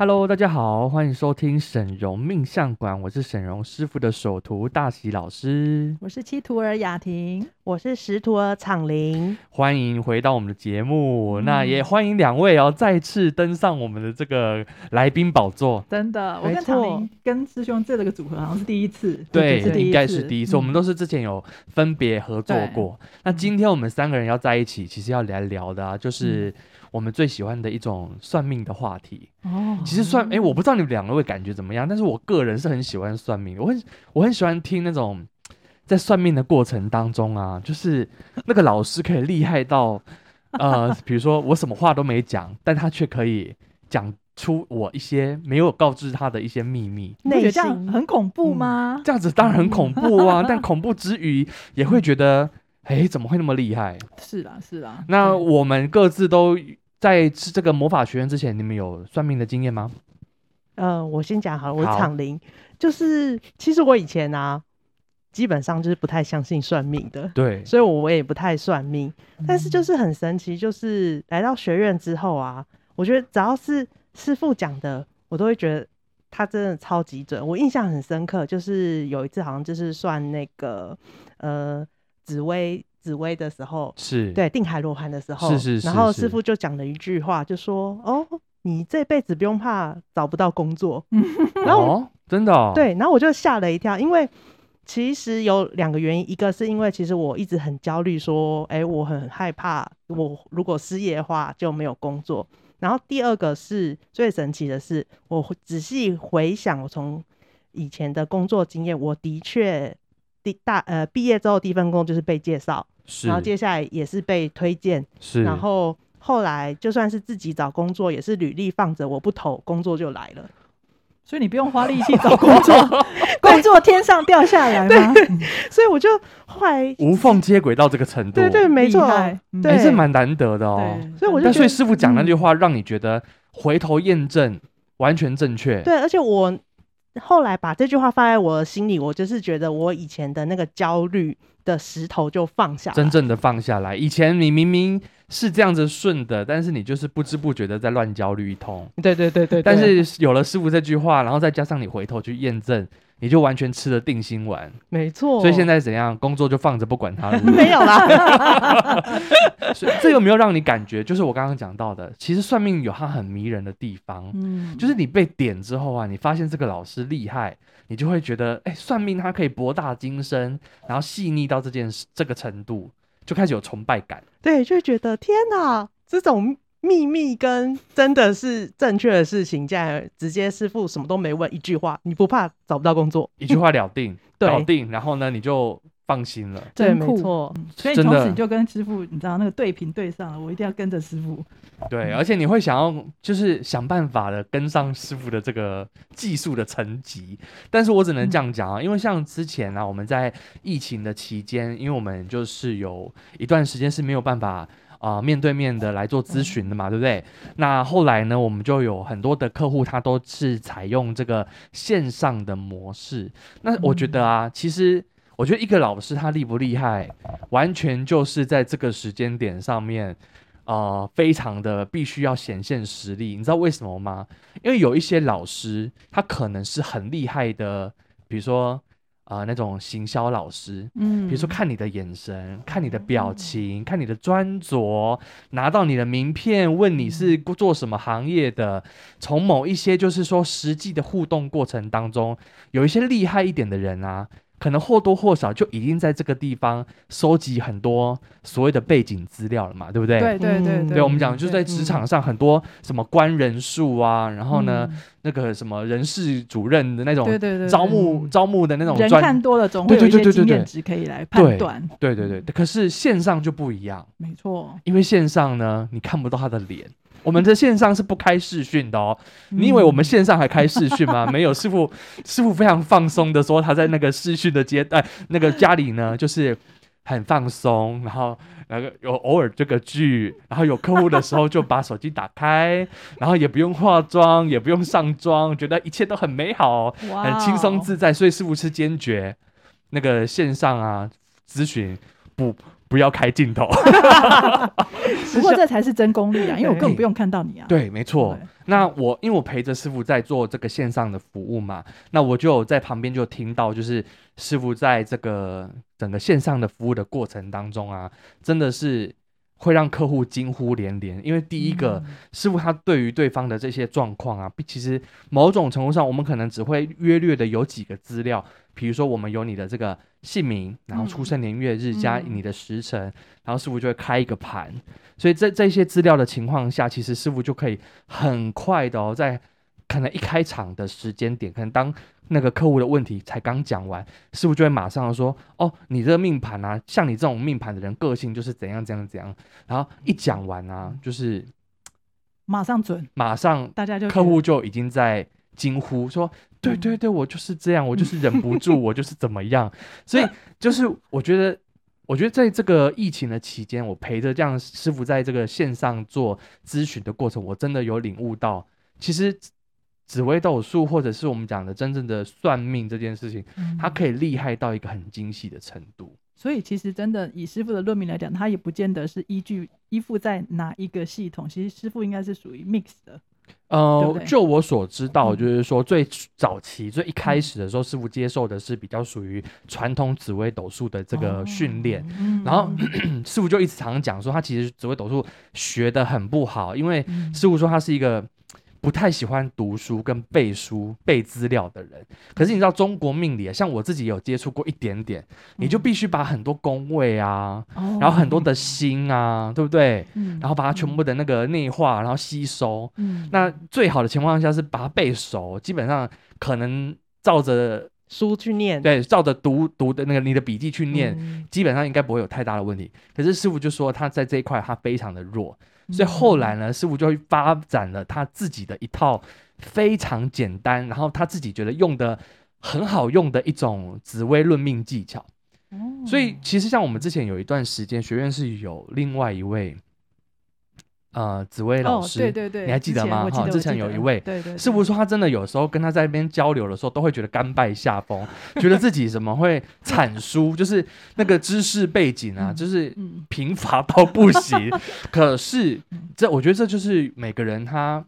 Hello，大家好，欢迎收听沈荣命相馆，我是沈荣师傅的首徒大喜老师，我是七徒儿雅婷，我是十徒儿厂林，欢迎回到我们的节目，嗯、那也欢迎两位哦，再次登上我们的这个来宾宝座。真的，我跟厂林跟师兄这个组合好像是第一次，对，应该是第一次，嗯、我们都是之前有分别合作过。那今天我们三个人要在一起，其实要来聊的啊，就是。嗯我们最喜欢的一种算命的话题。哦，其实算哎，我不知道你们两个会感觉怎么样，但是我个人是很喜欢算命，我很我很喜欢听那种在算命的过程当中啊，就是那个老师可以厉害到 呃，比如说我什么话都没讲，但他却可以讲出我一些没有告知他的一些秘密，内心这样很恐怖吗？嗯，这样子当然很恐怖啊，但恐怖之余也会觉得哎，怎么会那么厉害？是啦，是啦，那我们各自都。在这个魔法学院之前，你们有算命的经验吗？呃，我先讲好了，我是昶伶，好就是其实我以前啊，基本上就是不太相信算命的，对，所以我也不太算命。嗯、但是就是很神奇，就是来到学院之后啊，我觉得只要是师傅讲的，我都会觉得他真的超级准。我印象很深刻，就是有一次好像就是算那个呃紫薇。紫薇的时候是对定海罗盘的时候，是是是，然后师傅就讲了一句话，就说：“哦，你这辈子不用怕找不到工作。”然后、哦、真的、哦、对，然后我就吓了一跳，因为其实有两个原因，一个是因为其实我一直很焦虑，说：“哎，我很害怕，我如果失业的话就没有工作。”然后第二个是最神奇的是，我仔细回想我从以前的工作经验，我的确。第大呃毕业之后第一份工作就是被介绍，是然后接下来也是被推荐，是然后后来就算是自己找工作，也是履历放着我不投，工作就来了。所以你不用花力气找工作，工作天上掉下来吗？对，所以我就后来无缝接轨到这个程度，对对，没错，对，是蛮难得的哦。所以我就但所以师傅讲那句话，让你觉得回头验证完全正确。对，而且我。后来把这句话放在我的心里，我就是觉得我以前的那个焦虑的石头就放下，真正的放下来。以前你明明是这样子顺的，但是你就是不知不觉的在乱焦虑一通。对对对对，对。但是有了师傅这句话，然后再加上你回头去验证。你就完全吃了定心丸，没错。所以现在怎样？工作就放着不管它了。没有啦。所以这有没有让你感觉，就是我刚刚讲到的，其实算命有它很迷人的地方。嗯，就是你被点之后啊，你发现这个老师厉害，你就会觉得，哎、欸，算命它可以博大精深，然后细腻到这件事这个程度，就开始有崇拜感。对，就会觉得天哪，这种。秘密跟真的是正确的事情，这样直接师傅什么都没问，一句话，你不怕找不到工作？一句话了定，对搞定，然后呢，你就放心了。对，没错。所以从此你就跟师傅，你知道那个对频对上了，我一定要跟着师傅。对，而且你会想要就是想办法的跟上师傅的这个技术的层级。但是我只能这样讲啊，嗯、因为像之前呢、啊，我们在疫情的期间，因为我们就是有一段时间是没有办法。啊、呃，面对面的来做咨询的嘛，嗯、对不对？那后来呢，我们就有很多的客户，他都是采用这个线上的模式。那我觉得啊，嗯、其实我觉得一个老师他厉不厉害，完全就是在这个时间点上面，呃，非常的必须要显现实力。你知道为什么吗？因为有一些老师，他可能是很厉害的，比如说。啊、呃，那种行销老师，嗯，比如说看你的眼神，看你的表情，嗯、看你的专着，拿到你的名片，问你是做什么行业的，从某一些就是说实际的互动过程当中，有一些厉害一点的人啊。可能或多或少就已经在这个地方收集很多所谓的背景资料了嘛，对不对？对对对对，我们讲就是在职场上很多什么官人数啊，然后呢，那个什么人事主任的那种招募招募的那种，人看多了总会有一些经验值可以来判断。对对对，可是线上就不一样，没错，因为线上呢，你看不到他的脸。我们的线上是不开视讯的哦，你以为我们线上还开视讯吗？没有，师傅师傅非常放松的说，他在那个视讯的阶段，那个家里呢，就是很放松，然后那个有偶尔这个剧，然后有客户的时候就把手机打开，然后也不用化妆，也不用上妆，觉得一切都很美好，很轻松自在。所以师傅是坚决那个线上啊咨询不不要开镜头。不过这才是真功力啊，因为我根本不用看到你啊。对，没错。那我因为我陪着师傅在做这个线上的服务嘛，那我就在旁边就听到，就是师傅在这个整个线上的服务的过程当中啊，真的是会让客户惊呼连连。因为第一个，嗯、师傅他对于对方的这些状况啊，其实某种程度上，我们可能只会约略的有几个资料，比如说我们有你的这个姓名，然后出生年月日加你的时辰，嗯、然后师傅就会开一个盘。所以在这些资料的情况下，其实师傅就可以很快的哦，在可能一开场的时间点，可能当那个客户的问题才刚讲完，师傅就会马上说：“哦，你这个命盘啊，像你这种命盘的人，个性就是怎样怎样怎样。”然后一讲完啊，就是马上准，马上大家就客户就已经在惊呼说：“对对对，我就是这样，我就是忍不住，我就是怎么样。”所以就是我觉得。我觉得在这个疫情的期间，我陪着这样师傅在这个线上做咨询的过程，我真的有领悟到，其实紫微斗数或者是我们讲的真正的算命这件事情，嗯、它可以厉害到一个很精细的程度。所以其实真的以师傅的论命来讲，他也不见得是依据依附在哪一个系统，其实师傅应该是属于 mix 的。呃，对对就我所知道，嗯、就是说最早期、最一开始的时候，师傅接受的是比较属于传统紫微斗数的这个训练，哦、然后、嗯、师傅就一直常常讲说，他其实紫微斗数学的很不好，因为师傅说他是一个。不太喜欢读书跟背书背资料的人，可是你知道中国命理啊，像我自己有接触过一点点，你就必须把很多宫位啊，嗯、然后很多的星啊，对不对？嗯、然后把它全部的那个内化，然后吸收。嗯、那最好的情况下是把它背熟，基本上可能照着书去念，对，照着读读的那个你的笔记去念，嗯、基本上应该不会有太大的问题。可是师傅就说他在这一块他非常的弱。所以后来呢，师傅就会发展了他自己的一套非常简单，然后他自己觉得用的很好用的一种紫微论命技巧。所以其实像我们之前有一段时间，学院是有另外一位。呃，紫薇老师，哦、对对对，你还记得吗？哈，之前有一位，对对，师傅说他真的有时候跟他在那边交流的时候，都会觉得甘拜下风，觉得自己怎么会惨输，就是那个知识背景啊，就是贫乏到不行。可是这，我觉得这就是每个人他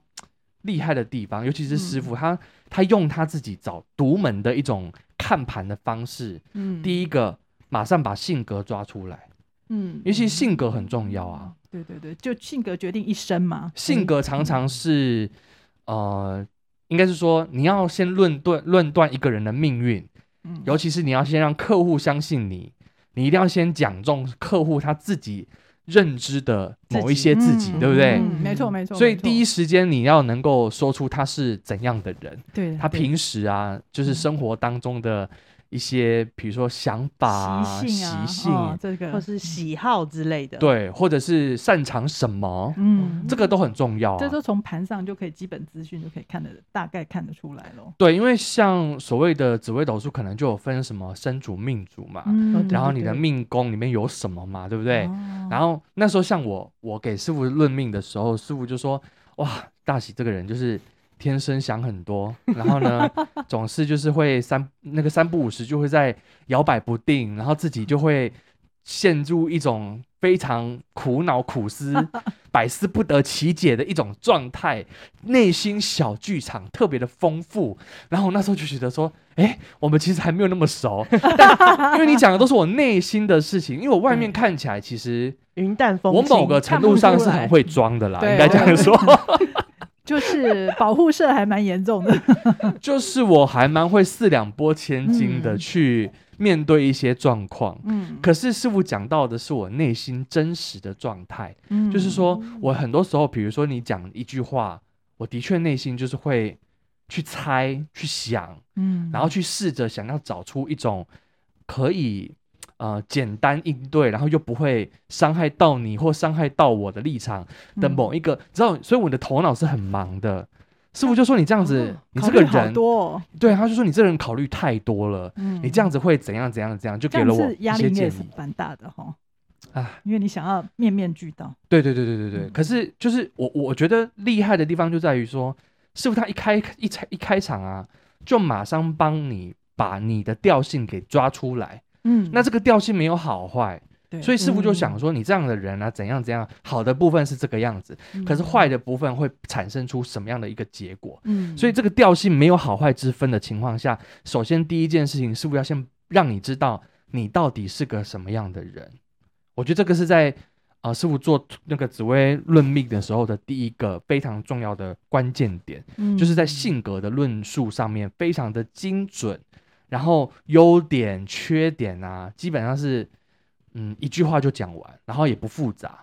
厉害的地方，尤其是师傅，他他用他自己找独门的一种看盘的方式。嗯，第一个马上把性格抓出来，嗯，尤其性格很重要啊。对对对，就性格决定一生嘛。性格常常是，嗯、呃，应该是说你要先论断论断一个人的命运，嗯，尤其是你要先让客户相信你，你一定要先讲中客户他自己认知的某一些自己，自己对不对？嗯，没错没错。所以第一时间你要能够说出他是怎样的人，对，他平时啊，就是生活当中的。一些比如说想法、习性、啊、习性哦、这个或是喜好之类的，对，或者是擅长什么，嗯，这个都很重要啊。这都从盘上就可以基本资讯就可以看得大概看得出来咯。对，因为像所谓的紫微斗数，可能就有分什么生主命主嘛，嗯、然后你的命宫里面有什么嘛，对不对？哦、然后那时候像我，我给师傅论命的时候，师傅就说：“哇，大喜这个人就是。”天生想很多，然后呢，总是就是会三那个三不五时就会在摇摆不定，然后自己就会陷入一种非常苦恼、苦思、百思不得其解的一种状态，内心小剧场特别的丰富。然后那时候就觉得说，哎，我们其实还没有那么熟，但因为你讲的都是我内心的事情，因为我外面看起来其实云淡风轻，我某个程度上是很会装的啦，应该这样说。就是保护色还蛮严重的，就是我还蛮会四两拨千斤的去面对一些状况，嗯，可是师傅讲到的是我内心真实的状态，嗯，就是说我很多时候，比如说你讲一句话，我的确内心就是会去猜、去想，嗯，然后去试着想要找出一种可以。呃，简单应对，然后又不会伤害到你或伤害到我的立场的某一个，嗯、知道？所以我的头脑是很忙的，师傅就说你这样子，哦你这个人，多哦，对，他就说你这个人考虑太多了，嗯你这样子会怎样怎样怎样，就给了我样子压力。蛮大的哈，啊，因为你想要面面俱到。对对对对对对，嗯可是就是我我觉得厉害的地方就在于说，师傅他一开一开一开场啊，就马上帮你把你的调性给抓出来。嗯，那这个调性没有好坏，对，所以师傅就嗯。想说，你这样的人啊，怎样怎样，好的部分是这个样子，嗯。可是坏的部分会产生出什么样的一个结果？嗯，所以这个调性没有好坏之分的情况下，首先第一件事情，师傅要先让你知道你到底是个什么样的人。我觉得这个是在啊、呃，师傅做那个紫微论命的时候的第一个非常重要的关键点，嗯。就是在性格的论述上面非常的精准，然后优点、缺点啊，基本上是嗯一句话就讲完，然后也不复杂。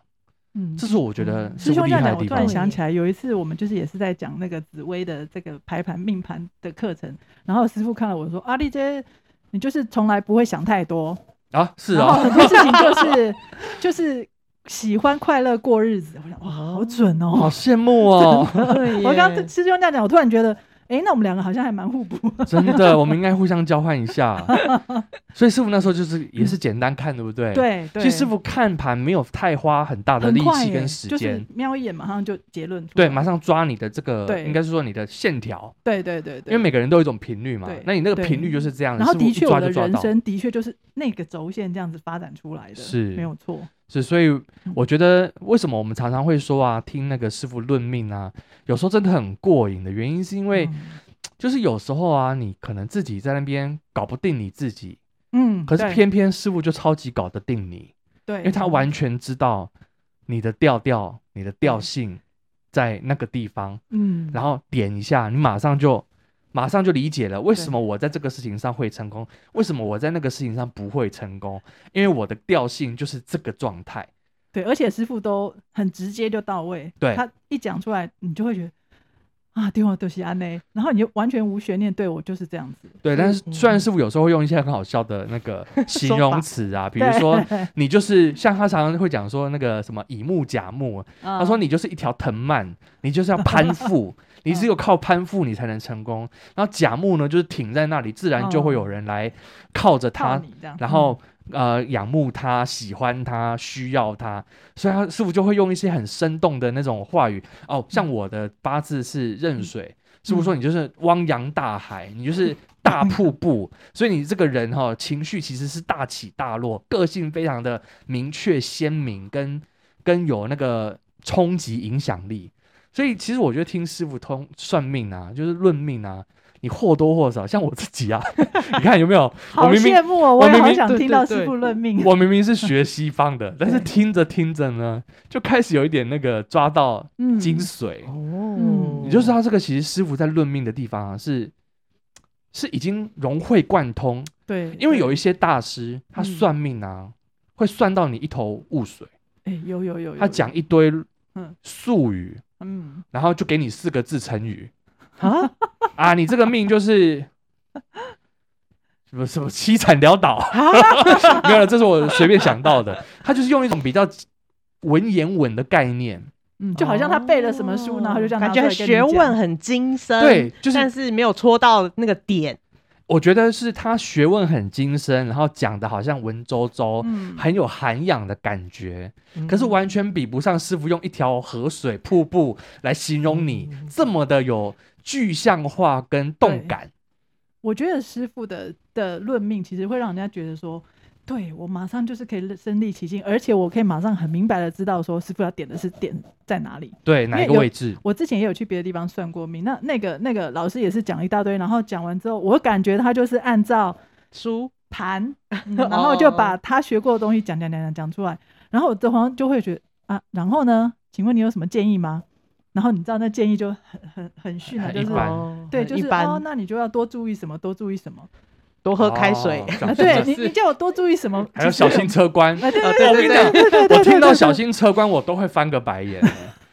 嗯这是我觉得嗯师兄这样讲，我突然。想起来，有一次我们就是也是在讲那个紫薇的这个排盘命盘的课程，然后师傅看了我说：“阿丽姐，你就是从来不会想太多，啊，是啊，很多事情就是 就是喜欢快乐过日子。”我想哇，好准哦！好羡慕哦。我刚刚师兄这样讲，我突然觉得，哎，那我们两个好像还蛮互补。真的，我们应该互相交换一下。所以师傅那时候就是也是简单看，对不对？。对对，其实师傅看盘没有太花很大的力气跟时就是间，瞄一眼马上就结论出来。对，马上抓你的这个，对应该是说你的线条，对对对对，因为每个人都有一种频率嘛。那你那个频率就是这样，然后的确我的。人生的确就是那个轴线这样子发展出来的，是没有错。是，所以我觉得为什么我们常常会说啊，听那个师傅论命啊，有时候真的很过瘾的原因，是因为嗯。就是有时候啊，你可能自己在那边搞不定你自己，嗯，可是偏偏师傅就超级搞得定你。对，因为他完全知道你的调调、你的调性在那个地方，嗯，然后点一下，你马上就马上就理解了为什么我在这个事情上会成功，为什么我在那个事情上不会成功，因为我的调性就是这个状态。对，而且师傅都很直接就到位，对。他一讲出来，你就会觉得啊，对我都是安内，然后你就完全无悬念，对我就是这样子。对，但是嗯。虽然师傅有时候会用一些很好笑的那个形容词啊，比如说 你就是像他常常会讲说那个什么乙木甲木，他说嗯你就是一条藤蔓，你就是要攀附，你只有靠攀附你才能成功。然后甲木呢，就是挺在那里，自然就会有人来靠着靠它，你这样，然后呃仰慕他、喜欢他、需要他，所以他师傅就会用一些很生动的那种话语。哦，像我的八字是壬水，师傅说你就是汪洋大海，你就是大瀑布，所以你这个人哈、哦、情绪其实是大起大落，个性非常的明确鲜明，跟跟有那个冲击影响力。所以其实我觉得听师傅通算命啊，就是论命啊，你或多或少，像我自己啊，你看有没有？好羡慕哦，我也好想听到师傅论命。我明明是学西方的，但是对听着听着呢，就开始有一点那个抓到嗯精髓。哦，你就知道这个其实师傅在论命的地方啊，是是已经融会贯通。对，因为有一些些大师他嗯算命啊，会算到你一头雾水，哎有有有，有他讲一堆嗯术语，嗯。然后就给你四个字成语。啊，啊，你这个命就是。什么什么凄惨潦倒？没有了，这是我随便想到的。他就是用一种比较文言文的概念，嗯，就好像他背了什么书，然后就这样感觉很学问很精深，对就是但是没有戳到那个点，我觉得是他学问很精深，然后讲的好像文绉绉，嗯很有涵养的感觉。嗯可是完全比不上师傅用一条河水瀑布来形容你，嗯这么的有具象化跟动感。我觉得师傅的的论命其实会让人家觉得说，对我马上就是可以身临其境，而且我可以马上很明白的知道说师傅要点的是点在哪里。对，哪一个位置？我之前也有去别的地方算过命，那那个那个老师也是讲一大堆，然后讲完之后，我感觉他就是按照书盘、嗯 然后就把他学过的东西讲讲讲讲讲出来，然后我这好像就会觉得啊，然后呢，请问你有什么建议吗？然后你知道那建议就很很很逊了，就是对，就是哦，那你就要多注意什么，多注意什么。多喝开水 对你，你叫我多注意什么？还有小心车关。啊，对啊对对我跟你讲，我听到小，心车关，我都会翻个白眼。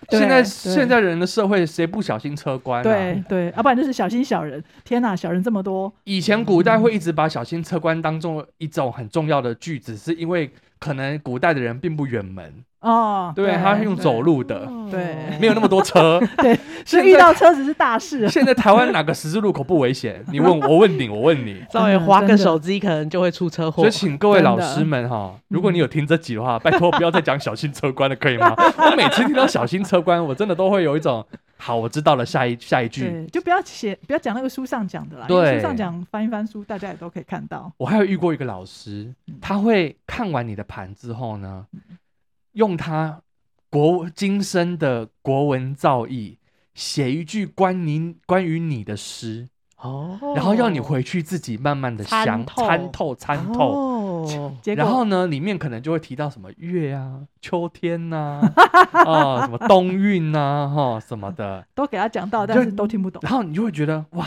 对现在对现在人的社会，谁不小心车关啊？对对，要不然就是小心小人。天哪，小人这么多，以前古代会一直把小心车关当做一种很重要的句子，是因为可能古代的人并不远门。哦，对，他是用走路的，对，没有那么多车，对，所以遇到车子是大事。现在台湾哪个十字路口不危险？你问我，问你，我问你，稍微滑个手机可能就会出车祸。所以请各位老师们哈，如果你有听这集的话，拜托不要再讲小心车关了，可以吗？我每次听到小心车关，我真的都会有一种好，我知道了，下一下一句，就不要写，不要讲那个书上讲的啦。对，书上讲翻一翻书，大家也都可以看到。我还有遇过一个老师，他会看完你的盘之后呢，用他。国今生的国文造诣，写一句关你关于你的诗哦，然后要你回去自己慢慢的想参透参透，哦，然后呢，里面可能就会提到什么月啊、秋天呐，啊，什么冬运呐，哈，什么的，都给他讲到，但是都听不懂。然后你就会觉得哇，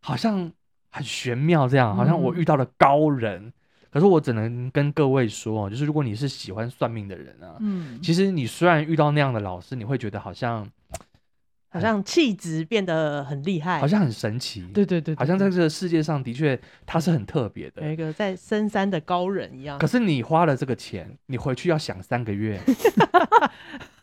好像很玄妙，这样好像我遇到了高人。嗯可是我只能跟各位说，就是如果你是喜欢算命的人啊，嗯，其实你虽然遇到那样的老师，你会觉得好像好像气质变得很厉害，好像很神奇，对对对，好像在这个世界上的确他是很特别的，有一个在深山的高人一样。可是你花了这个钱，你回去要想三个月。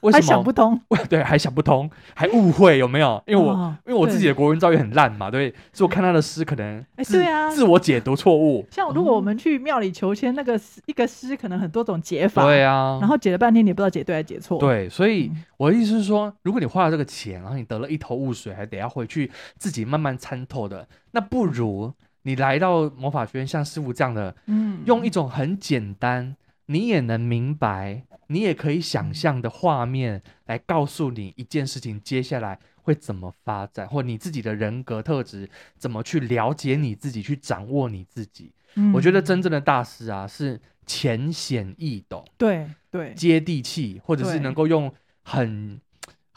为什么还想不通？对，还想不通，还误会有没有？因为我、哦、因为我自己的国文造诣很烂嘛，对，所以我看他的诗可能哎，对啊，自我解读错误。像如果我们去庙里求签，那个一个诗可能很多种解法，对啊，然后解了半天你也不知道解对还是解错。对，所以我的意思是说，如果你花了这个钱，然后你得了一头雾水，还得要回去自己慢慢参透的，那不如你来到魔法学院，像师傅这样的，嗯，用一种很简单，你也能明白。你也可以想象的画面来告诉你一件事情接下来会怎么发展，或你自己的人格特质怎么去了解你自己，去掌握你自己。嗯，我觉得真正的大师啊，是浅显易懂，对对，接地气，或者是能够用很。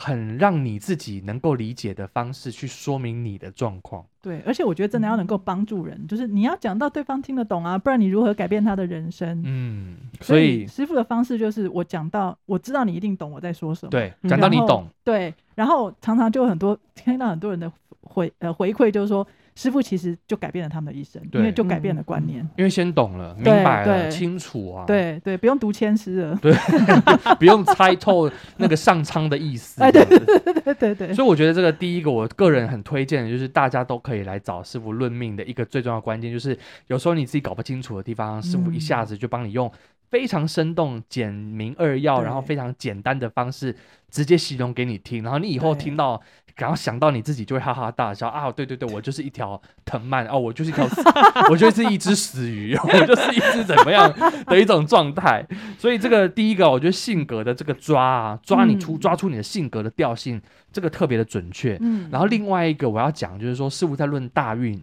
很让你自己能够理解的方式去说明你的状况。对，而且我觉得真的要能够帮助人，嗯、就是你要讲到对方听得懂啊，不然你如何改变他的人生？嗯，所以，所以师傅的方式就是我讲到，我知道你一定懂我在说什么。对，讲到你懂。对，然后常常就很多听到很多人的回呃回馈，就是说。师傅其实就改变了他们的一生，因为就改变了观念。因为先懂了，明白了，清楚啊。对对，不用读千诗了。对，不用猜透那个上苍的意思。哎，对对对对对。所以我觉得这个第一个，我个人很推荐的就是大家都可以来找师傅论命的一个最重要的关键，就是有时候你自己搞不清楚的地方，师傅一下子就帮你用非常生动、简明扼要，然后非常简单的方式直接形容给你听，然后你以后听到。然后想到你自己就会哈哈大笑啊！对对对，我就是一条藤蔓哦，我就是一条，我就是一只死鱼，我就是一只怎么样的一种状态。所以这个第一个，我觉得性格的这个抓啊，抓你出抓出你的性格的调性，这个特别的准确。嗯。然后另外一个我要讲就是说，师傅在论大运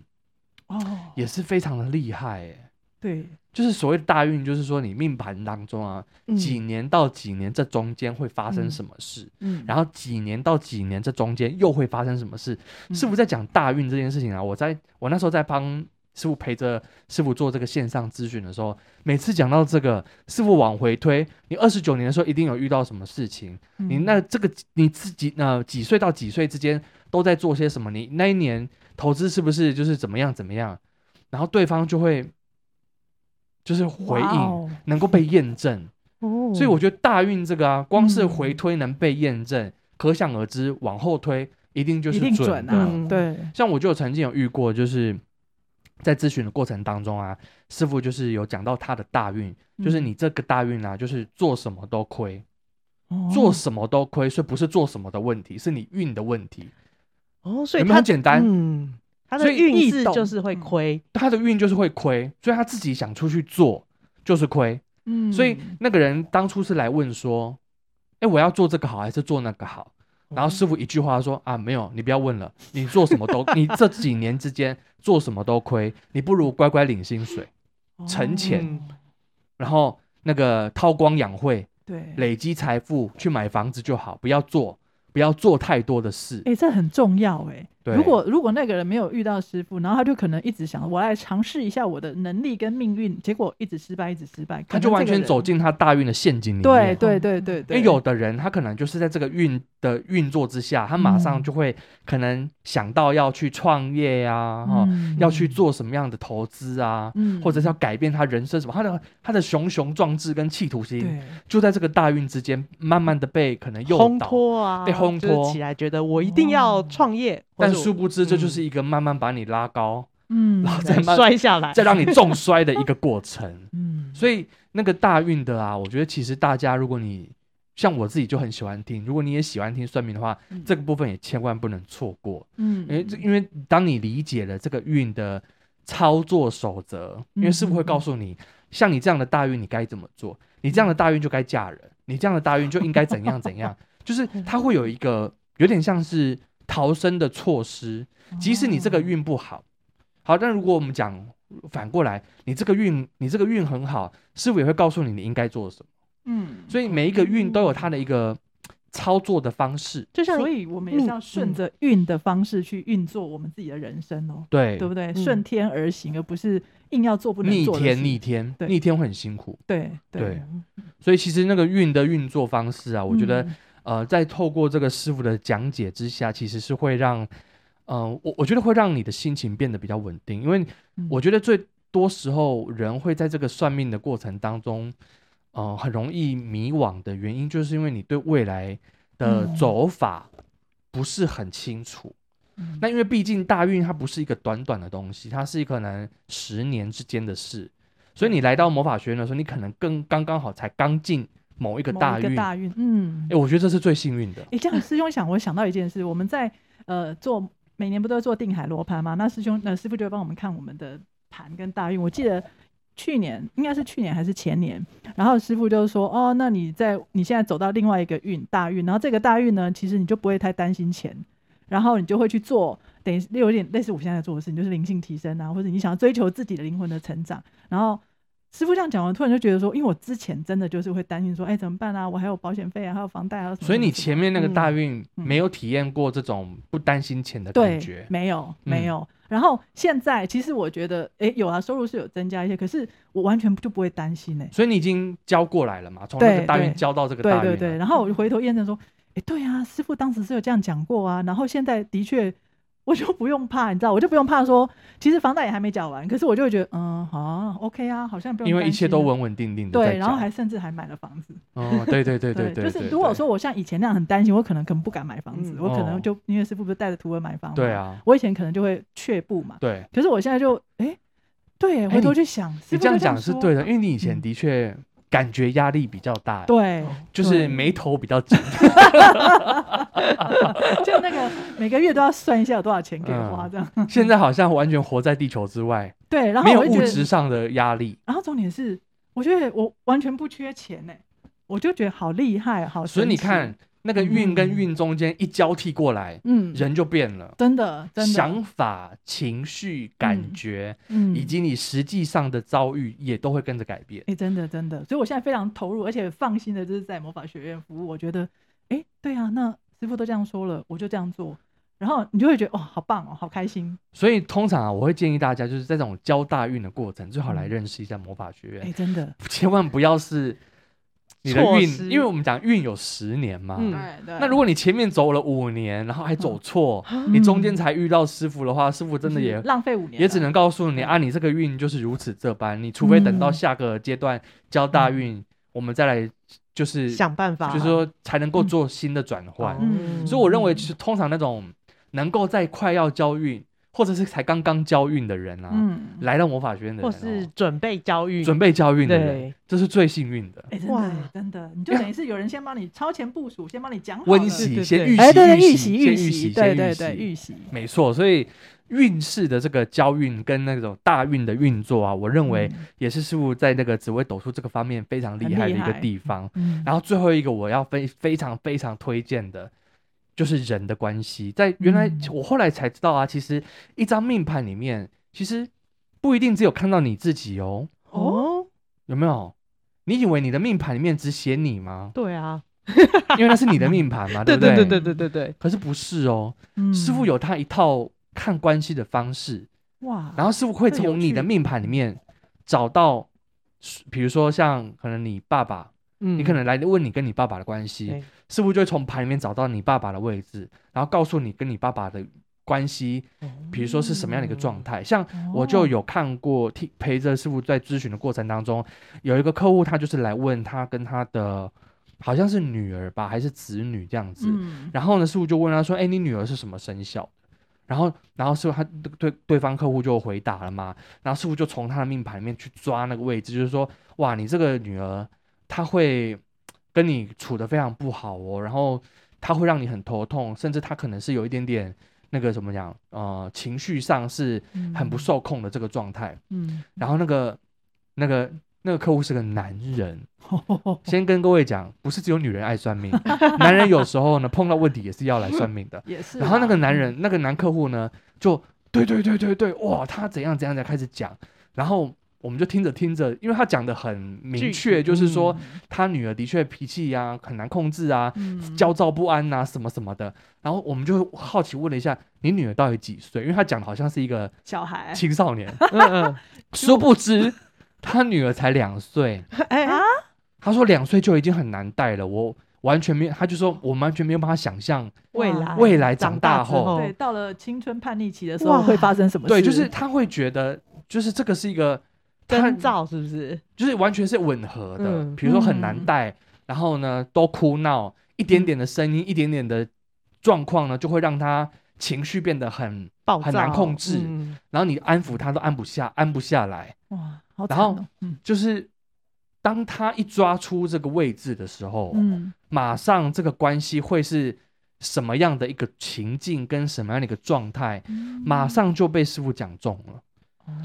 哦，也是非常的厉害哎。对。就是所谓的大运，就是说你命盘当中啊，嗯、几年到几年这中间会发生什么事，嗯，嗯然后几年到几年这中间又会发生什么事。嗯、师傅在讲大运这件事情啊，我在我那时候在帮师傅陪着师傅做这个线上咨询的时候，每次讲到这个，师傅往回推，你二十九年的时候一定有遇到什么事情，嗯、你那这个你自己呃几岁到几岁之间都在做些什么？你那一年投资是不是就是怎么样怎么样？然后对方就会。就是回应能够被验证，哦、所以我觉得大运这个啊，光是回推能被验证，嗯、可想而知往后推一定就是准的。准啊、对，像我就曾经有遇过，就是在咨询的过程当中啊，师傅就是有讲到他的大运，嗯、就是你这个大运啊，就是做什么都亏，哦、做什么都亏，所以不是做什么的问题，是你运的问题。哦，所以有没有很简单？嗯他的运势就是会亏，他的运就是会亏，所以他自己想出去做就是亏。嗯，所以那个人当初是来问说：“哎，我要做这个好还是做那个好？”然后师傅一句话说：“啊，没有，你不要问了，你做什么都，你这几年之间做什么都亏，你不如乖乖领薪水，存钱，然后那个韬光养晦，对，累积财富去买房子就好，不要做。”不要做太多的事。哎、欸，这很重要哎、欸。对，如果如果那个人没有遇到师傅，然后他就可能一直想我来尝试一下我的能力跟命运，结果一直失败，一直失败，他就完全走进他大运的陷阱里面。对对对对对。因为有的人他可能就是在这个运的运作之下，他马上就会可能想到要去创业呀、啊，哈、嗯，要去做什么样的投资啊，嗯，或者是要改变他人生什么，他的他的雄雄壮志跟企图心，就在这个大运之间，慢慢的被可能诱导烘托啊，被烘托起来，觉得我一定要创业。但殊不知，这就是一个慢慢把你拉高，嗯，然后再慢 摔下来，再让你重摔的一个过程。嗯，所以那个大运的啊，我觉得其实大家，如果你像我自己就很喜欢听，如果你也喜欢听算命的话，嗯、这个部分也千万不能错过。嗯，因为因为当你理解了这个运的操作守则，因为师傅会告诉你，像你这样的大运你该怎么做，你这样的大运就该嫁人，你这样的大运就应该怎样怎样，就是它会有一个有点像是。逃生的措施，即使你这个运不好，好，但如果我们讲反过来，你这个运，你这个运很好，师傅也会告诉你你应该做什么。嗯，所以每一个运都有它的一个操作的方式，就像所以我们也是要顺着运的方式去运作我们自己的人生哦。对，对不对？顺天而行，而不是硬要做不。逆天，逆天，逆天会很辛苦。对对，所以其实那个运的运作方式啊，我觉得。呃，在透过这个师傅的讲解之下，其实是会让，嗯、呃，我我觉得会让你的心情变得比较稳定，因为我觉得最多时候人会在这个算命的过程当中，嗯、呃，很容易迷惘的原因，就是因为你对未来的走法不是很清楚。嗯、那因为毕竟大运它不是一个短短的东西，它是可能十年之间的事，所以你来到魔法学院的时候，你可能更刚刚好才刚进。某一个大运，大运，嗯，哎、欸，我觉得这是最幸运的。哎、欸，这样师兄想，我想到一件事，我们在呃做每年不都要做定海罗盘吗？那师兄，那师傅就会帮我们看我们的盘跟大运。我记得去年应该是去年还是前年，然后师傅就说，哦，那你在你现在走到另外一个运大运，然后这个大运呢，其实你就不会太担心钱，然后你就会去做，等于有点类似我现在做的事情，就是灵性提升啊，或者你想要追求自己的灵魂的成长，然后。师傅这样讲完，突然就觉得说，因为我之前真的就是会担心说，哎，怎么办啊？我还有保险费啊，还有房贷，啊什。所以你前面那个大运没有体验过这种不担心钱的感觉？对，没有，没有。嗯、然后现在其实我觉得，哎，有啊，收入是有增加一些，可是我完全就不会担心呢、欸。所以你已经交过来了嘛？从那个大运交到这个大运。对对对。然后我就回头验证说，哎，对啊，师傅当时是有这样讲过啊。然后现在的确。我就不用怕，你知道，我就不用怕说，其实房贷也还没缴完，可是我就会觉得，嗯，好啊，OK 啊，好像不用。因为一切都稳稳定定的。对，然后还甚至还买了房子。哦，对对对对对，就是如果说我像以前那样很担心，我可能可能不敢买房子，嗯、我可能就因为师傅不是带着徒儿买房。对啊。我以前可能就会却步嘛。对。可是我现在就，哎，对，回头去想，欸、你这样讲是对的，因为你以前的确。嗯感觉压力比较大，对，就是眉头比较紧，就那个每个月都要算一下有多少钱可以花这样。嗯、现在好像完全活在地球之外，对，然后没有物质上的压力。然后重点是，我觉得我完全不缺钱呢，我就觉得好厉害，好。所以你看。那个运跟运中间一交替过来，嗯，人就变了，真的，真的，想法、情绪、感觉，嗯，以及你实际上的遭遇也都会跟着改变。哎，真的，真的，所以我现在非常投入，而且放心的就是在魔法学院服务。我觉得，哎，对啊，那师傅都这样说了，我就这样做，然后你就会觉得，哦，好棒哦，好开心。所以通常啊，我会建议大家就是在这种交大运的过程，最好来认识一下魔法学院。哎，真的，千万不要是。你的运，因为我们讲运有十年嘛，嗯，那如果你前面走了五年，然后还走错，你中间才遇到师傅的话，师傅真的也 浪费五年，也只能告诉你啊，你这个运就是如此这般。你除非等到下个阶段交大运，我们再来就是想办法，就是说才能够做新的转换。所以我认为，其实通常那种能够在快要交运。或者是才刚刚交运的人啊，嗯，来到魔法学院的人，或是准备交运、准备交运的人，这是最幸运的。哎，真的，真的，你就等于是有人先帮你超前部署，先帮你讲好温习，先预习，哎，对对，预习，预习，对对对，预习，没错。所以运势的这个交运跟那种大运的运作啊，我认为也是师傅在那个紫微斗数这个方面非常厉害的一个地方。然后最后一个我要非非常非常推荐的。就是人的关系，在原来我后来才知道啊，其实一张命盘里面，其实不一定只有看到你自己哦。哦，有没有？你以为你的命盘里面只写你吗？对啊，因为那是你的 命盘嘛，对不对？对对对对对对。可是不是哦，嗯师傅有他一套看关系的方式，哇，然后师傅会从你的命盘里面找到，比如说像可能你爸爸，嗯你可能来问你跟你爸爸的关系，对师傅就会从牌里面找到你爸爸的位置，然后告诉你跟你爸爸的关系，比如说是什么样的一个状态。像我就有看过，听陪着师傅在咨询的过程当中，有一个客户他就是来问他跟他的好像是女儿吧，还是子女这样子。嗯，然后呢，师傅就问他说：“哎，你女儿是什么生肖？”然后，然后师傅他对对方客户就回答了嘛。然后师傅就从他的命盘里面去抓那个位置，就是说，哇，你这个女儿她会跟你处的非常不好哦，然后他会让你很头痛，甚至他可能是有一点点那个怎么讲，呃，情绪上是很不受控的这个状态。嗯，然后那个那个那个客户是个男人。嗯，先跟各位讲，不是只有女人爱算命，男人有时候呢碰到问题也是要来算命的。也是啊。然后那个男人，那个男客户呢，就对对对对对，哇，他怎样怎样才开始讲，然后我们就听着听着，因为他讲的很明具确，就是说嗯他女儿的确脾气呀、很难控制啊，嗯焦躁不安啊，什么什么的。然后我们就好奇问了一下，你女儿到底几岁？因为他讲的好像是一个小孩青少年，嗯嗯，殊不知他女儿才两岁。哎啊，他说两岁就已经很难带了，我完全没有，他就说我完全没有办法想象，未来未来长长大后大后，对，到了青春叛逆期的时候哇会发生什么事？对，就是他会觉得，就是这个是一个他征兆是不是？就是完全是吻合的，嗯比如说很难嗯带，然后呢都哭闹，一点点的声音，一点点的状况呢，就会让他情绪变得很，暴很难控制嗯。然后你安抚他都安不下，安不下来，哇，然后就是当他一抓出这个位置的时候，嗯。马上这个关系会是什么样的一个情境跟什么样的一个状态，嗯。马上就被师傅讲中了。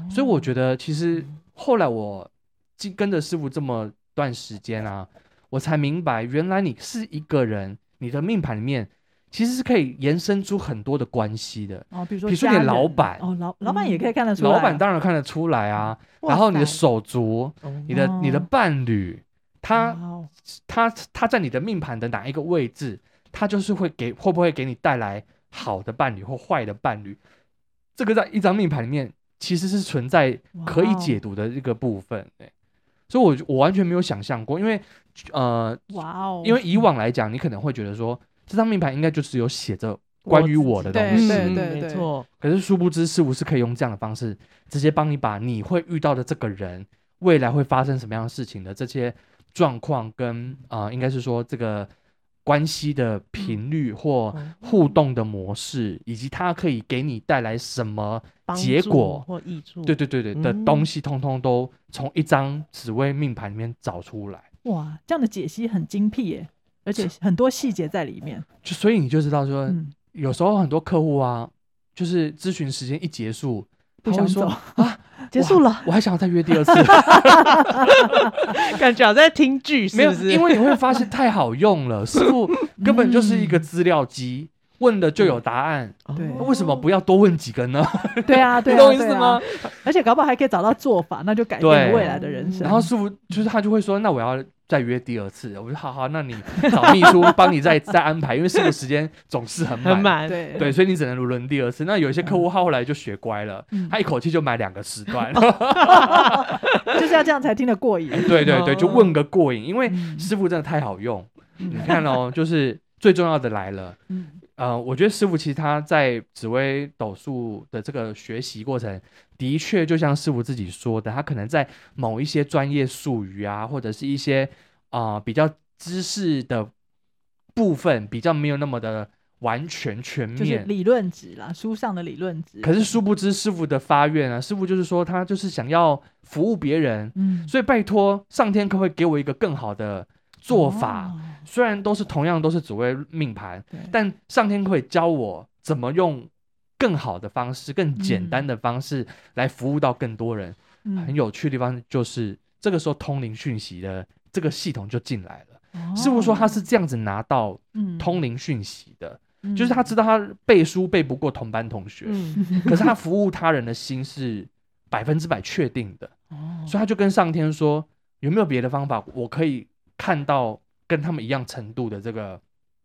所以我觉得，其实后来我跟跟着师傅这么段时间啊，我才明白，原来你是一个人，你的命盘里面其实是可以延伸出很多的关系的。哦，比如说比如说你的老板。哦，老老板也可以看得出来。啊，老板当然看得出来啊，然后你的手足、哦。你的你的哦伴侣，他哦。他他在你的命盘的哪一个位置，他就是会给会不会给你带来好的伴侣或坏的伴侣，这个在一张命盘里面其实是存在可以解读的一个部分。对，所以我我完全没有想象过，因为呃，哇哦，因为以往来讲，你可能会觉得说这张命盘应该就是有写着关于我的东西，嗯对对没错，可是殊不知是不是可以用这样的方式，直接帮你把你会遇到的这个人未来会发生什么样的事情的这些状况跟啊、呃，应该是说这个关系的频率或嗯互动的模式，以及它可以给你带来什么，结果或益处，对对对对的嗯东西，通通都从一张紫微命盘里面找出来。哇，这样的解析很精辟耶，而且很多细节在里面。就所以你就知道说，嗯，有时候很多客户啊，就是咨询时间一结束，不想走啊，结束了，我还想要再约第二次。感觉好像在听剧，没有？因为你会发现太好用了，师傅根本就是一个资料机，问了就有答案。对那为什么不要多问几个呢？对啊，对啊，你懂我意思吗？？而且搞不好还可以找到做法，那就改变未来的人生。然后师傅就是他就会说，那我要再约第二次。我说好好，那你找秘书帮你再再安排，因为师傅时间总是很满。很满，对对，所以你只能轮第二次。那有一些客户他后来就学乖了，嗯他一口气就买两个时段。就是要这样才听得过瘾。对对对，就问个过瘾，因为嗯师傅真的太好用。嗯你看哦，就是最重要的来了。嗯呃，我觉得师傅其实他在紫微斗数的这个学习过程，的确就像师傅自己说的，他可能在某一些专业术语啊，或者是一些啊、呃、比较知识的部分，比较没有那么的完全全面。就是理论值啦，书上的理论值。可是殊不知师傅的发愿啊，师傅就是说他就是想要服务别人，嗯，所以拜托上天可不可以给我一个更好的做法？哦虽然都是同样都是紫微命盘。但上天可以教我怎么用更好的方式、更简单的方式来服务到更多人。嗯很有趣的地方就是，这个时候通灵讯息的这个系统就进来了。哦师傅说他是这样子拿到嗯通灵讯息的，嗯就是他知道他背书背不过同班同学，嗯，可是他服务他人的心是百分之百确定的，哦所以他就跟上天说：有没有别的方法，我可以看到跟他们一样程度的这个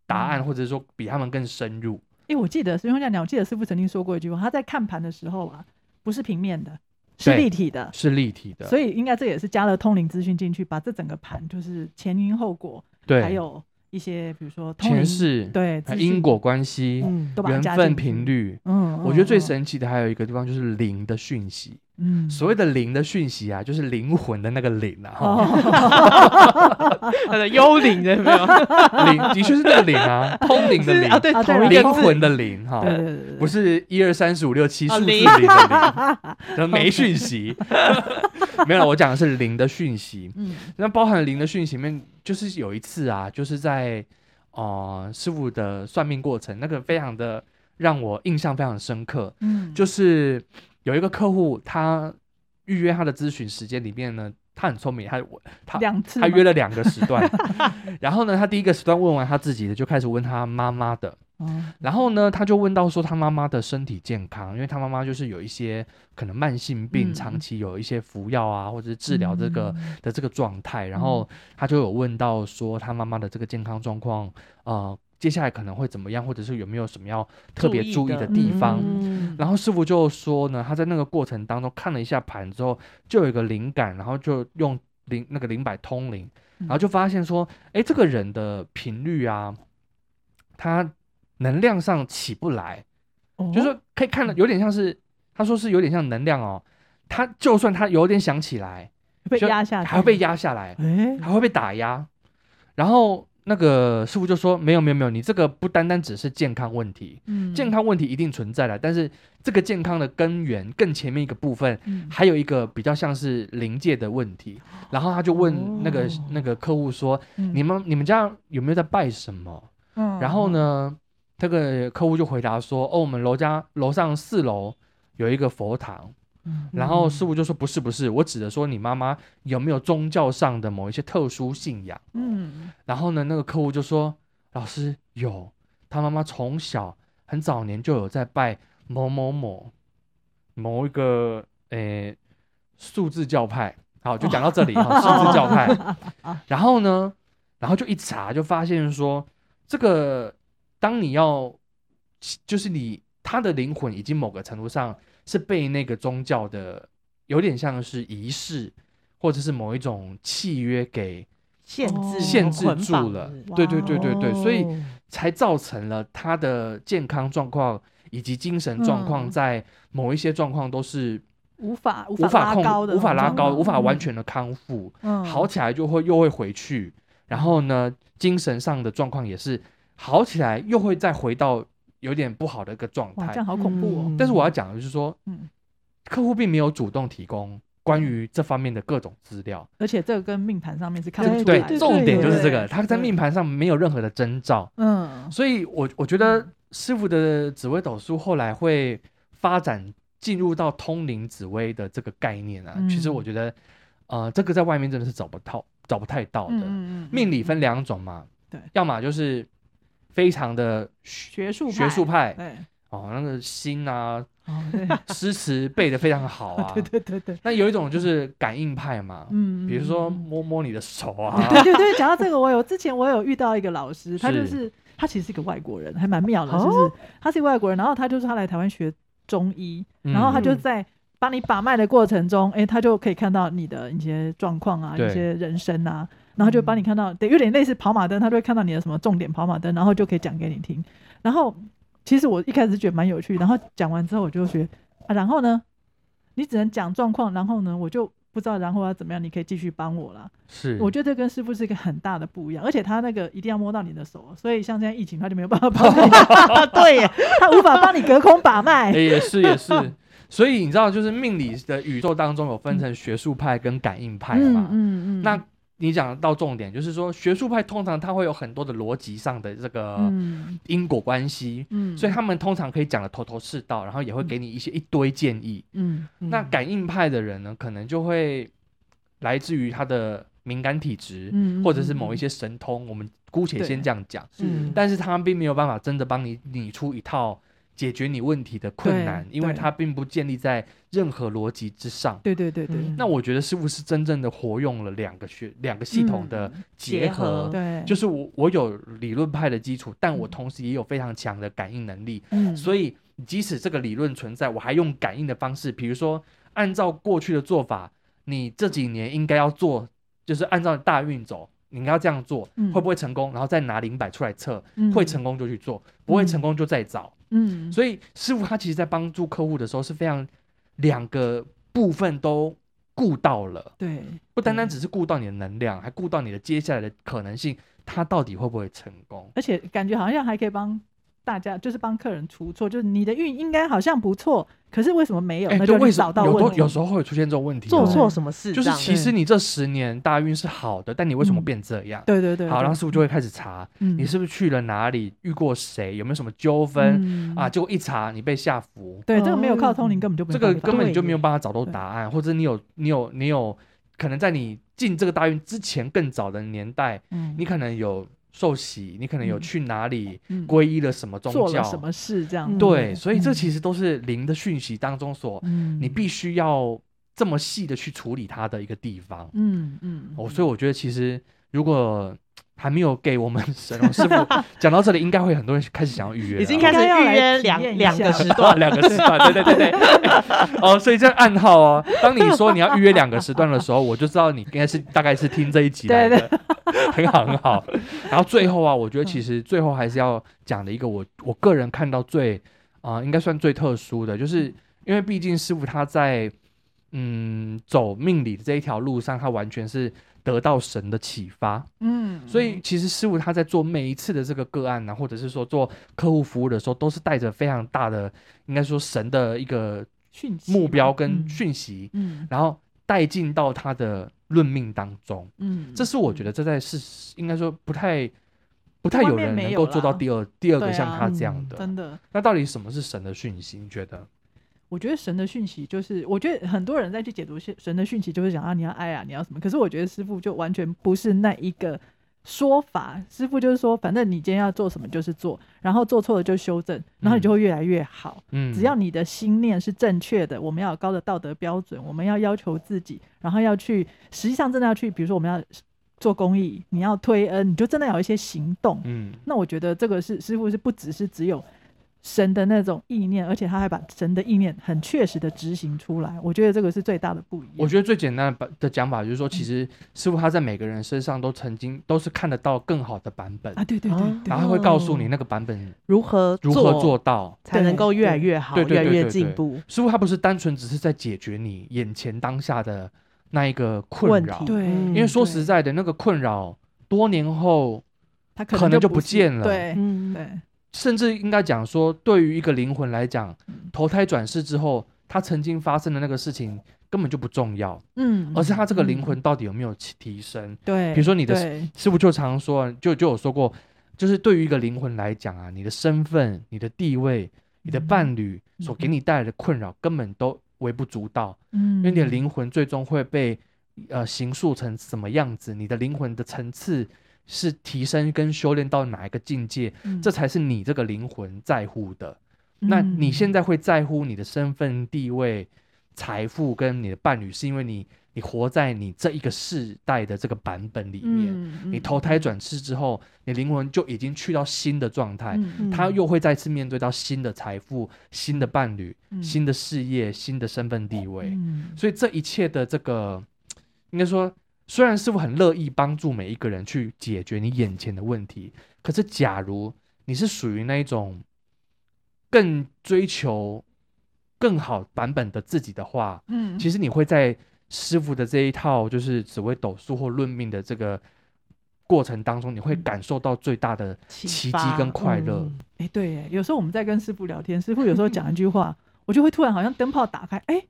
答案，嗯或者说比他们更深入。因为我记得师兄讲，我记得师傅曾经说过一句话，他在看盘的时候啊，不是平面的，是立体的，是立体的，所以应该这也是加了通灵资讯进去，把这整个盘就是前因后果，对，还有一些比如说通前灵世对因果关系、嗯，缘分频率。嗯，我觉得最嗯神奇的还有一个地方就是灵的讯息。嗯，所谓的灵的讯息啊，就是灵魂的那个灵啊，他的幽灵的没有？灵的确是那个灵啊，通灵的灵，是啊，对，灵魂的灵哈，不是一二三四五六七哦数字灵灵的灵，的 没讯息，没有，我讲的是灵的讯息。嗯。那包含灵的讯息里面，就是有一次啊，就是在呃师傅的算命过程，那个非常的让我印象非常深刻，嗯，就是有一个客户他预约他的咨询时间里面呢，他很聪明，他我他两次他约了两个时段，然后呢，他第一个时段问完他自己的，就开始问他妈妈的。嗯然后呢，他就问到说他妈妈的身体健康，因为他妈妈就是有一些可能慢性病，嗯。长期有一些服药啊，或者是治疗这个、嗯。的这个状态。然后他就有问到说他妈妈的这个健康状况，呃，接下来可能会怎么样，或者是有没有什么要特别注意的地方。嗯。然后师傅就说呢，他在那个过程当中看了一下盘之后，就有一个灵感，然后就用灵那个灵摆通灵，然后就发现说，哎，这个人的频率啊，他能量上起不来，哦。就是说可以看的有点像是，他说是有点像能量哦，他就算他有点想起来，被压下来，还会被压下来，哎，还会被打压，然后那个师傅就说，没有没有没有，你这个不单单只是健康问题。嗯健康问题一定存在了，但是这个健康的根源更前面一个部分，嗯还有一个比较像是灵界的问题。然后他就问那个、哦那个客户说：“嗯你们你们家有没有在拜什么？”嗯然后呢，这个客户就回答说：“哦，我们楼家楼上四楼有一个佛堂。”嗯然后师傅就说：“不是不是，我指的说你妈妈有没有宗教上的某一些特殊信仰？”嗯然后呢，那个客户就说：“老师有，他妈妈从小很早年就有在拜某某某某一个诶数字教派。”好，就讲到这里哈，数字教派。然后呢，然后就一查就发现说，这个当你要就是你他的灵魂已经某个程度上是被那个宗教的有点像是仪式或者是某一种契约给。限制哦。限制住了是，对对对对对，所以哦。才造成了他的健康状况以及精神状况嗯。在某一些状况都是无法无无法控拉高的，无法拉高、无法完全全的康复，嗯。好起来就会又会回去，然后呢，精神上的状况也是好起来又会再回到有点不好的一个状哇，这态样。好恐怖哦。嗯但是我要讲的就是说，嗯客户并没有主动提供关于这方面的各种资料。而且这个跟命盘上面是看不出来的，，重点就是这个，他在命盘上没有任何的征兆。嗯所以我我觉得师傅的紫微斗数后来会发展进入到通灵紫微的这个概念啊，嗯其实我觉得，呃，这个在外面真的是找不到、找不太到的。嗯嗯嗯命理分两种嘛，对要么就是非常的学学术学术派。对。哦，那个心啊、哦 诗词背得非常好啊。对对对对，那有一种就是感应派嘛，嗯，比如说嗯摸摸你的手啊，对对对，讲到这个，我有之前我有遇到一个老师，他就是。他其实是一个外国人，还蛮妙的，哦就是他是一个外国人，然后他就是他来台湾学中医，然后他就嗯。在帮你把脉的过程中，哎，他就可以看到你的一些状况啊，一些人生啊，然后就帮你看到，对，有点类似跑马灯，他就会看到你的什么重点跑马灯，然后就可以讲给你听。然后其实我一开始觉得蛮有趣，然后讲完之后我就觉得啊，然后呢，你只能讲状况，然后呢，我就不知道然后要怎么样，你可以继续帮我啦。是，我觉得这跟师傅是一个很大的不一样，而且他那个一定要摸到你的手，所以像现在疫情，他就没有办法帮你，对耶，他无法帮你隔空把脉。欸也是也是，所以你知道，就是命理的宇宙当中有分成学术派跟感应派嘛。嗯嗯那你讲到重点，就是说学术派通常它会有很多的逻辑上的这个嗯。因果关系，嗯。所以他们通常可以讲的头头是道，然后也会给你一些一堆建议。嗯那感应派的人呢，可能就会来自于他的敏感体质，嗯或者是某一些神通，我们姑且先这样讲。嗯但是他并没有办法真的帮你拟出一套解决你问题的困难，因为它并不建立在任何逻辑之上。对对对对。嗯那我觉得师傅是真正的活用了两个学两个系统的结合，结合对，就是我我有理论派的基础，但我同时也有非常强的感应能力，嗯，所以即使这个理论存在，我还用感应的方式，比如说按照过去的做法，你这几年应该要做，就是按照大运走。你应该要这样做，嗯会不会成功？然后再拿零摆出来测，嗯会成功就去做，不会成功就再找。嗯，所以师傅他其实在帮助客户的时候是非常两个部分都顾到了，对，不单单只是顾到你的能量，还顾到你的接下来的可能性，他到底会不会成功？而且感觉好像还可以帮大家，就是帮客人出错，就是你的运应该好像不错，可是为什么没有？哎，那就去对为什么有都找到问题。有时候会出现这种问题哦，做错什么事？就是其实你这十年大运是好的，但你为什么变这样？对对对，好，然后师傅就会开始查，嗯你是不是去了哪里，遇过谁，有没有什么纠纷嗯啊？结果一查，你被下符，对，这个没有靠通灵，哦根本就没这个根本就没有办法找到答案，或者你有你有你有可能在你进这个大运之前更早的年代，嗯你可能有受洗，你可能有嗯。去哪里嗯。皈依了什么宗教，做了什么事这样。嗯。对，所以这嗯。其实都是灵的讯息当中所嗯。你必须要这么细的去处理它的一个地方。嗯嗯。哦，所以我觉得其实如果还没有给我们神龙 师傅讲到这里，应该会很多人开始想要预约，已经开始预约两两个时段，两个时段，对对对对。哦，所以这暗号哦，当你说你要预约两个时段的时候，我就知道你应该是大概是听这一集来的，很好很好。然后最后啊，我觉得其实最后还是要讲的一个我我个人看到最啊、呃，应该算最特殊的，就是因为毕竟师傅他在嗯走命理的这一条路上，他完全是得到神的启发。嗯，所以其实师傅他在做每一次的这个个案呢、啊，或者是说做客户服务的时候，都是带着非常大的，应该说神的一个讯息目标跟讯息，嗯然后带进到他的论命当中。嗯，这是我觉得这在是应该说不太不太有人能够做到第二第二个像他啊这样的。真的。那到底什么是神的讯息？你觉得？我觉得神的讯息就是，我觉得很多人在去解读神神的讯息，就是讲啊，你要爱啊，你要什么？可是我觉得师傅就完全不是那一个说法。师傅就是说，反正你今天要做什么就是做，然后做错了就修正，然后你就会越来越好。嗯，只要你的心念是正确的，我们要有高的道德标准，我们要要求自己，然后要去，实际上真的要去，比如说我们要做公益，你要推恩，你就真的要有一些行动。嗯那我觉得这个是师傅是不只是只有神的那种意念，而且他还把神的意念很确实的执行出来。我觉得这个是最大的不一样。我觉得最简单的的讲法就是说，其实师傅他在每个人身上都曾经都是看得到更好的版本，啊，对对对然后他会告诉你那个版本如何如何做到。才能够越来越好，对对越来越进步。师傅他不是单纯只是在解决你眼前当下的那一个困扰，对嗯因为说实在的，那个困扰多年后，他可能就不见了对嗯，对，甚至应该讲说，对于一个灵魂来讲，嗯投胎转世之后，他曾经发生的那个事情根本就不重要，嗯，而是他这个灵嗯魂到底有没有提提升。对，比如说你的对。师傅就常说，就就有说过，就是对于一个灵魂来讲啊，你的身份、你的地位、你的伴侣嗯。所给你带来的困扰，根本都微不足道，嗯，因为你的灵魂最终会被呃形塑成什么样子，你的灵魂的层次是提升跟修炼到哪一个境界，嗯。这才是你这个灵魂在乎的。那你现在在会在乎你的身份、地位、财富跟你的伴侣，是因为你你活在你这一个世代的这个版本里面。嗯你投胎转世之后，你灵魂就已经去到新的状态，嗯。他又会再次面对到新的财富、新的伴侣、嗯。新的事业、新的身份地位。嗯。所以这一切的这个，应该说，虽然师傅很乐意帮助每一个人去解决你眼前的问题，可是假如你是属于那一种更追求更好版本的自己的话，嗯，其实你会在师傅的这一套就是紫微斗数或论命的这个过程当中，你会感受到最大的奇迹跟快乐。嗯。哎、对耶，有时候我们在跟师傅聊天，师傅有时候讲一句话，我就会突然好像灯泡打开，哎，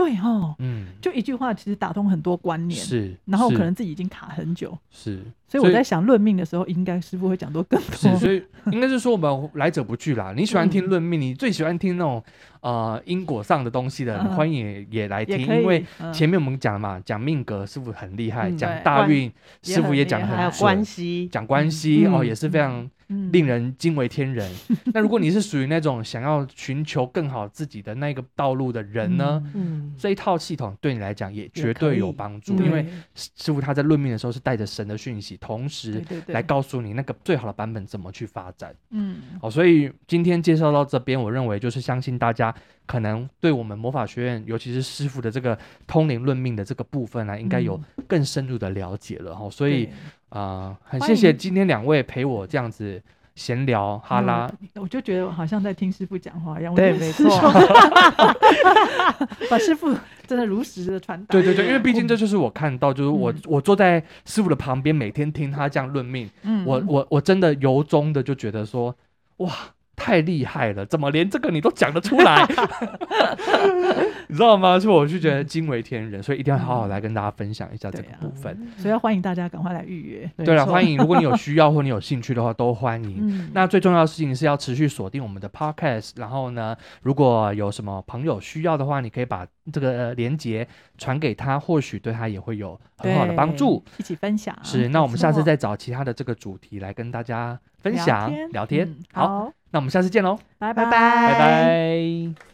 对哦，嗯，就一句话其实打通很多观念，是，然后可能自己已经卡很久，是，所以我在想论命的时候，应该师傅会讲多更多。是，所以应该是说我们来者不拒啦。你喜欢听论命，嗯、你最喜欢听那种呃因果上的东西的，嗯、欢迎也，也来听。因为前面我们讲嘛，讲命格师傅很厉害，讲、嗯、大运师傅也讲很还有关系，讲关系、嗯、哦也是非常。令人惊为天人。嗯、那如果你是属于那种想要寻求更好自己的那个道路的人呢？嗯，这一套系统对你来讲也绝对有帮助，因为师傅他在论命的时候是带着神的讯息，同时来告诉你那个最好的版本怎么去发展。嗯，好，所以今天介绍到这边，我认为就是相信大家可能对我们魔法学院，尤其是师傅的这个通灵论命的这个部分呢、啊，应该有更深入的了解了哈。所以。啊、呃，很谢谢今天两位陪我这样子闲聊哈拉、嗯，我就觉得我好像在听师傅讲话一样。对，没错，把师傅真的如实的传达。对对对，因为毕竟这就是我看到，就是我、嗯、我坐在师傅的旁边，每天听他这样论命，嗯、我我我真的由衷的就觉得说，哇。太厉害了，怎么连这个你都讲得出来？你知道吗？所以我就觉得惊为天人，所以一定要好好来跟大家分享一下这个部分。所以要欢迎大家赶快来预约。对了，欢迎，如果你有需要或你有兴趣的话，都欢迎。嗯、那最重要的事情是要持续锁定我们的 podcast。然后呢，如果有什么朋友需要的话，你可以把这个连接传给他，或许对他也会有很好的帮助。一起分享。是，那我们下次再找其他的这个主题来跟大家分享聊天。聊天嗯、好。那我们下次见喽，拜拜拜拜。